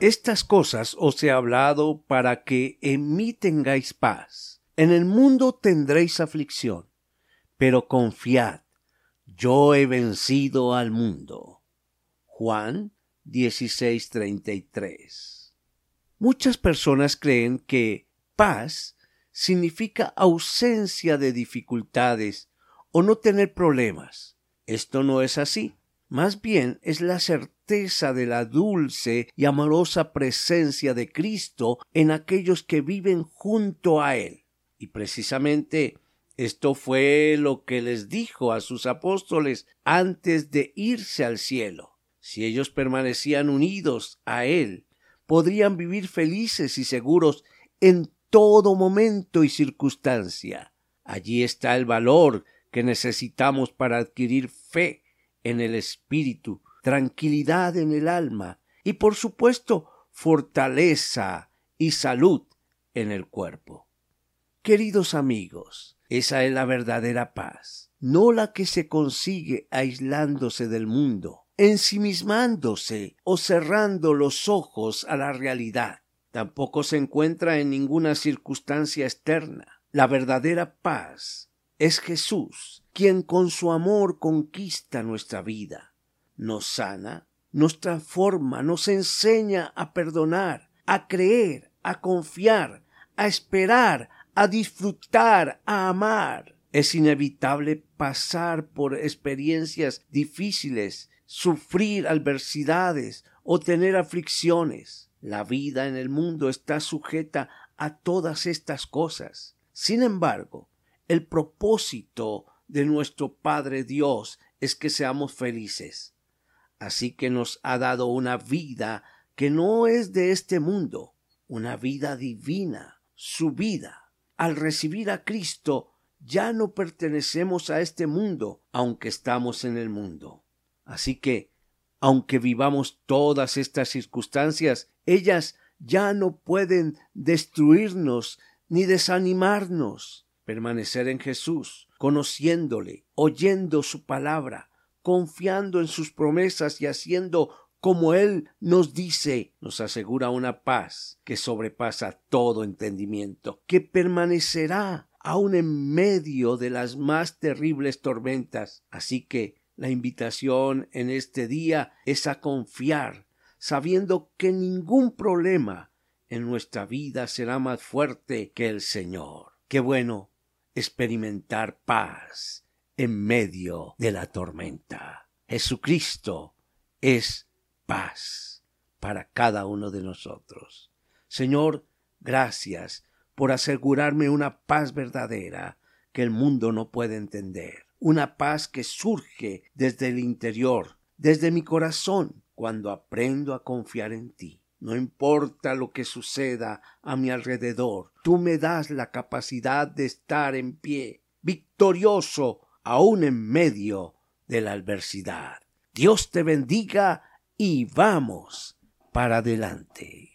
Estas cosas os he hablado para que en mí tengáis paz. En el mundo tendréis aflicción, pero confiad, yo he vencido al mundo. Juan 16:33. Muchas personas creen que paz significa ausencia de dificultades o no tener problemas. Esto no es así. Más bien es la certeza de la dulce y amorosa presencia de Cristo en aquellos que viven junto a Él. Y precisamente esto fue lo que les dijo a sus apóstoles antes de irse al cielo. Si ellos permanecían unidos a Él, podrían vivir felices y seguros en todo momento y circunstancia. Allí está el valor que necesitamos para adquirir fe en el espíritu, tranquilidad en el alma y por supuesto fortaleza y salud en el cuerpo. Queridos amigos, esa es la verdadera paz, no la que se consigue aislándose del mundo, ensimismándose o cerrando los ojos a la realidad. Tampoco se encuentra en ninguna circunstancia externa. La verdadera paz es Jesús, quien con su amor conquista nuestra vida, nos sana, nos transforma, nos enseña a perdonar, a creer, a confiar, a esperar, a disfrutar, a amar. Es inevitable pasar por experiencias difíciles, sufrir adversidades o tener aflicciones. La vida en el mundo está sujeta a todas estas cosas. Sin embargo, el propósito de nuestro Padre Dios es que seamos felices. Así que nos ha dado una vida que no es de este mundo, una vida divina, su vida. Al recibir a Cristo, ya no pertenecemos a este mundo, aunque estamos en el mundo. Así que, aunque vivamos todas estas circunstancias, ellas ya no pueden destruirnos ni desanimarnos. Permanecer en Jesús conociéndole, oyendo su palabra, confiando en sus promesas y haciendo como Él nos dice, nos asegura una paz que sobrepasa todo entendimiento, que permanecerá aun en medio de las más terribles tormentas. Así que la invitación en este día es a confiar, sabiendo que ningún problema en nuestra vida será más fuerte que el Señor. Qué bueno experimentar paz en medio de la tormenta. Jesucristo es paz para cada uno de nosotros. Señor, gracias por asegurarme una paz verdadera que el mundo no puede entender, una paz que surge desde el interior, desde mi corazón, cuando aprendo a confiar en ti. No importa lo que suceda a mi alrededor, tú me das la capacidad de estar en pie, victorioso, aun en medio de la adversidad. Dios te bendiga y vamos para adelante.